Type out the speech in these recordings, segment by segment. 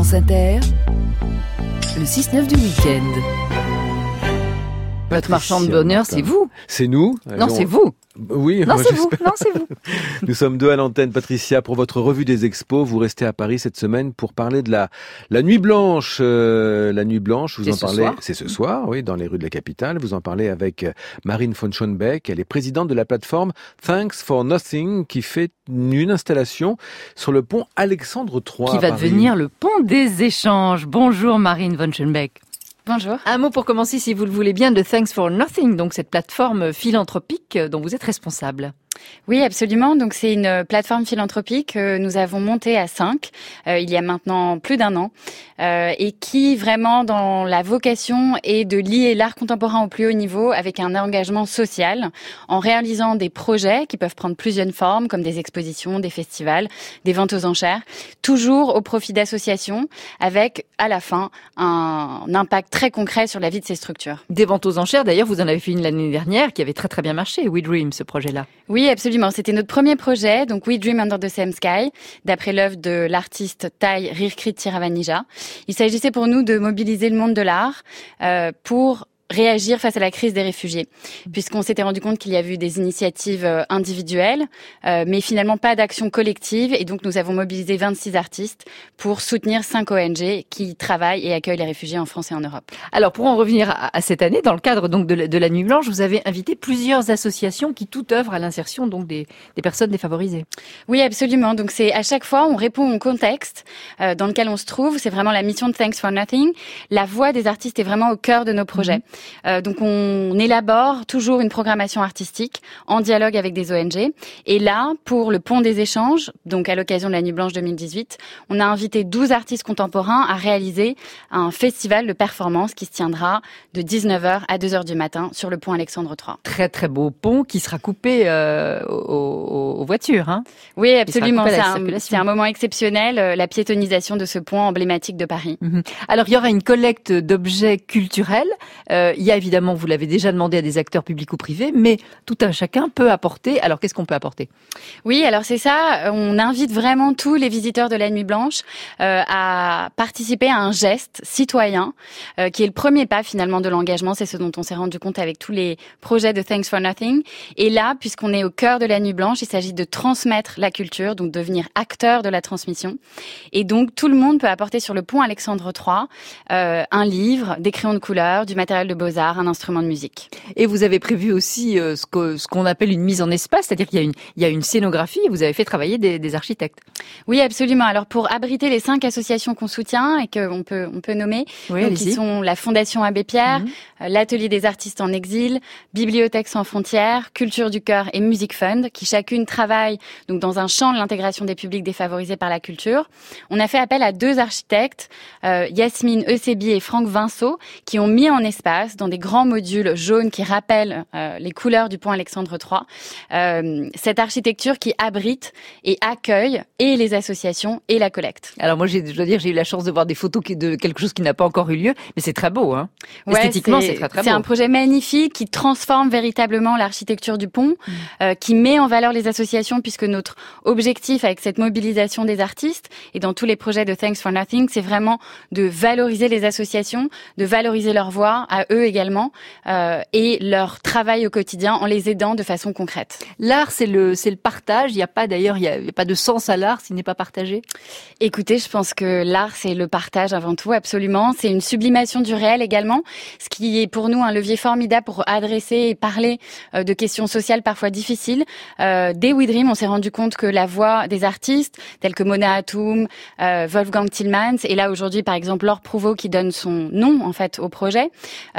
France Inter, le 6-9 du week-end. Votre marchand de bonheur, c'est vous. C'est nous Non, c'est vous Oui, Non, c'est vous Non, c'est vous Nous sommes deux à l'antenne. Patricia, pour votre revue des expos, vous restez à Paris cette semaine pour parler de la, la Nuit Blanche. Euh, la Nuit Blanche, vous en parlez... C'est ce soir, oui, dans les rues de la capitale. Vous en parlez avec euh, Marine von Schoenbeck. Elle est présidente de la plateforme Thanks for Nothing qui fait une installation sur le pont Alexandre III. Qui va devenir le pont des échanges. Bonjour Marine von Schoenbeck. Bonjour. Un mot pour commencer, si vous le voulez bien, de Thanks for Nothing, donc cette plateforme philanthropique dont vous êtes responsable. Oui, absolument. Donc c'est une plateforme philanthropique que nous avons montée à 5 euh, il y a maintenant plus d'un an euh, et qui vraiment dans la vocation est de lier l'art contemporain au plus haut niveau avec un engagement social en réalisant des projets qui peuvent prendre plusieurs formes comme des expositions, des festivals, des ventes aux enchères, toujours au profit d'associations avec à la fin un impact très concret sur la vie de ces structures. Des ventes aux enchères, d'ailleurs, vous en avez fait une l'année dernière qui avait très très bien marché, We Dream, ce projet-là. Oui, absolument. C'était notre premier projet, donc We Dream Under the Same Sky, d'après l'œuvre de l'artiste Thai Rirkrit Tiravanija. Il s'agissait pour nous de mobiliser le monde de l'art euh, pour réagir face à la crise des réfugiés, puisqu'on s'était rendu compte qu'il y avait eu des initiatives euh, individuelles, euh, mais finalement pas d'action collective, et donc nous avons mobilisé 26 artistes pour soutenir 5 ONG qui travaillent et accueillent les réfugiés en France et en Europe. Alors pour en revenir à, cette année, dans le cadre donc de la, Nuit Blanche, vous avez invité plusieurs associations qui tout œuvrent à l'insertion donc des, des, personnes défavorisées. Oui, absolument. Donc c'est à chaque fois on répond au contexte euh, dans lequel on se trouve. C'est vraiment la mission de Thanks for Nothing. La voix des artistes est vraiment au cœur de nos projets. Mhm. Euh, donc on élabore toujours une programmation artistique en dialogue avec des ONG. Et là, pour le Pont des échanges, donc à l'occasion de la Nuit Blanche 2018, on a invité 12 artistes contemporains à réaliser un festival de performance qui se tiendra de 19h à 2h du matin sur le pont Alexandre III. Très très beau pont qui sera coupé euh, aux, voitures. Hein oui, absolument. C'est un, moment exceptionnel, euh, la piétonisation de ce pont emblématique de Paris. Mhm. Alors il y aura une collecte d'objets culturels. Euh, il y a évidemment, vous l'avez déjà demandé à des acteurs publics ou privés, mais tout un chacun peut apporter. Alors qu'est-ce qu'on peut apporter? Oui, alors c'est ça. On invite vraiment tous les visiteurs de la Nuit Blanche euh, à participer à un geste citoyen euh, qui est le premier pas finalement de l'engagement. C'est ce dont on s'est rendu compte avec tous les projets de Thanks for Nothing. Et là, puisqu'on est au cœur de la Nuit Blanche, il s'agit de transmettre la culture, donc devenir acteur de la transmission. Et donc tout le monde peut apporter sur le pont Alexandre III euh, un livre, des crayons de couleur, du matériel de beaux-arts, un instrument de musique. Et vous avez prévu aussi euh, ce qu'on ce appelle une mise en espace, c'est-à-dire qu'il y a une, il y a une scénographie et vous avez fait travailler des, des architectes. Oui, absolument. Alors pour abriter les cinq associations qu'on soutient et qu'on peut, on peut nommer, qui sont la Fondation Abbé Pierre, mhm. euh, l'Atelier des artistes en exil, Bibliothèque sans frontières, Culture du cœur et Music Fund, qui chacune travaille donc dans un champ de l'intégration des publics défavorisés par la culture. On a fait appel à deux architectes, euh, Yasmine Eusebi et Franck Vinceau, qui ont mis en espace dans des grands modules jaunes qui rappellent euh, les couleurs du pont Alexandre III. Euh, cette architecture qui abrite et accueille et les associations et la collecte. Alors moi, je dois dire, j'ai eu la chance de voir des photos de quelque chose qui n'a pas encore eu lieu, mais c'est très beau. Hein. Esthétiquement, c'est très très beau. C'est un projet magnifique qui transforme véritablement l'architecture du pont, mm. euh, qui met en valeur les associations, puisque notre objectif avec cette mobilisation des artistes et dans tous les projets de Thanks for Nothing, c'est vraiment de valoriser les associations, de valoriser leur voix à eux également euh, et leur travail au quotidien en les aidant de façon concrète. L'art, c'est le c'est le partage. Il n'y a pas d'ailleurs, il n'y a, pas de sens à l'art s'il n'est pas partagé. Écoutez, je pense que l'art, c'est le partage avant tout, absolument. C'est une sublimation du réel également, ce qui est pour nous un levier formidable pour adresser et parler euh, de questions sociales parfois difficiles. Euh, dès We Dream, on s'est rendu compte que la voix des artistes tels que Mona Hatoum, euh, Wolfgang Tillmans, et là aujourd'hui par exemple Laure Prouveau qui donne son nom en fait au projet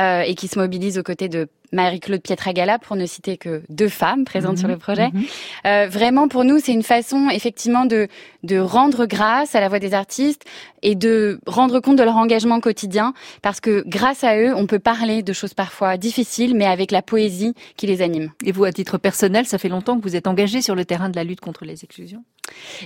euh, et qui se mobilise aux côtés de Marie-Claude Pietragala, pour ne citer que deux femmes présentes sur le mhm. projet. Mhm. Euh, vraiment, pour nous, c'est une façon effectivement de, de rendre grâce à la voix des artistes et de rendre compte de leur engagement quotidien, parce que grâce à eux, on peut parler de choses parfois difficiles, mais avec la poésie qui les anime. Et vous, à titre personnel, ça fait longtemps que vous êtes engagé sur le terrain de la lutte contre les exclusions?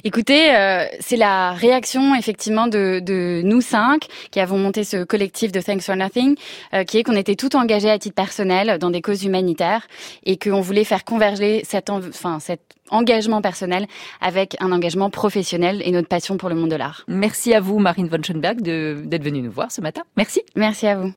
Écoutez, euh, c'est la réaction effectivement de, de, nous cinq qui avons monté ce collectif de Thanks for Nothing, euh, qui est qu'on était tout engagés à titre personnel dans des causes humanitaires et qu'on voulait faire converger cet, enfin, cet engagement personnel avec un engagement professionnel et notre passion pour le monde de l'art. Merci à vous, Marine von Schoenberg, d'être venue nous voir ce matin. Merci. Merci à vous.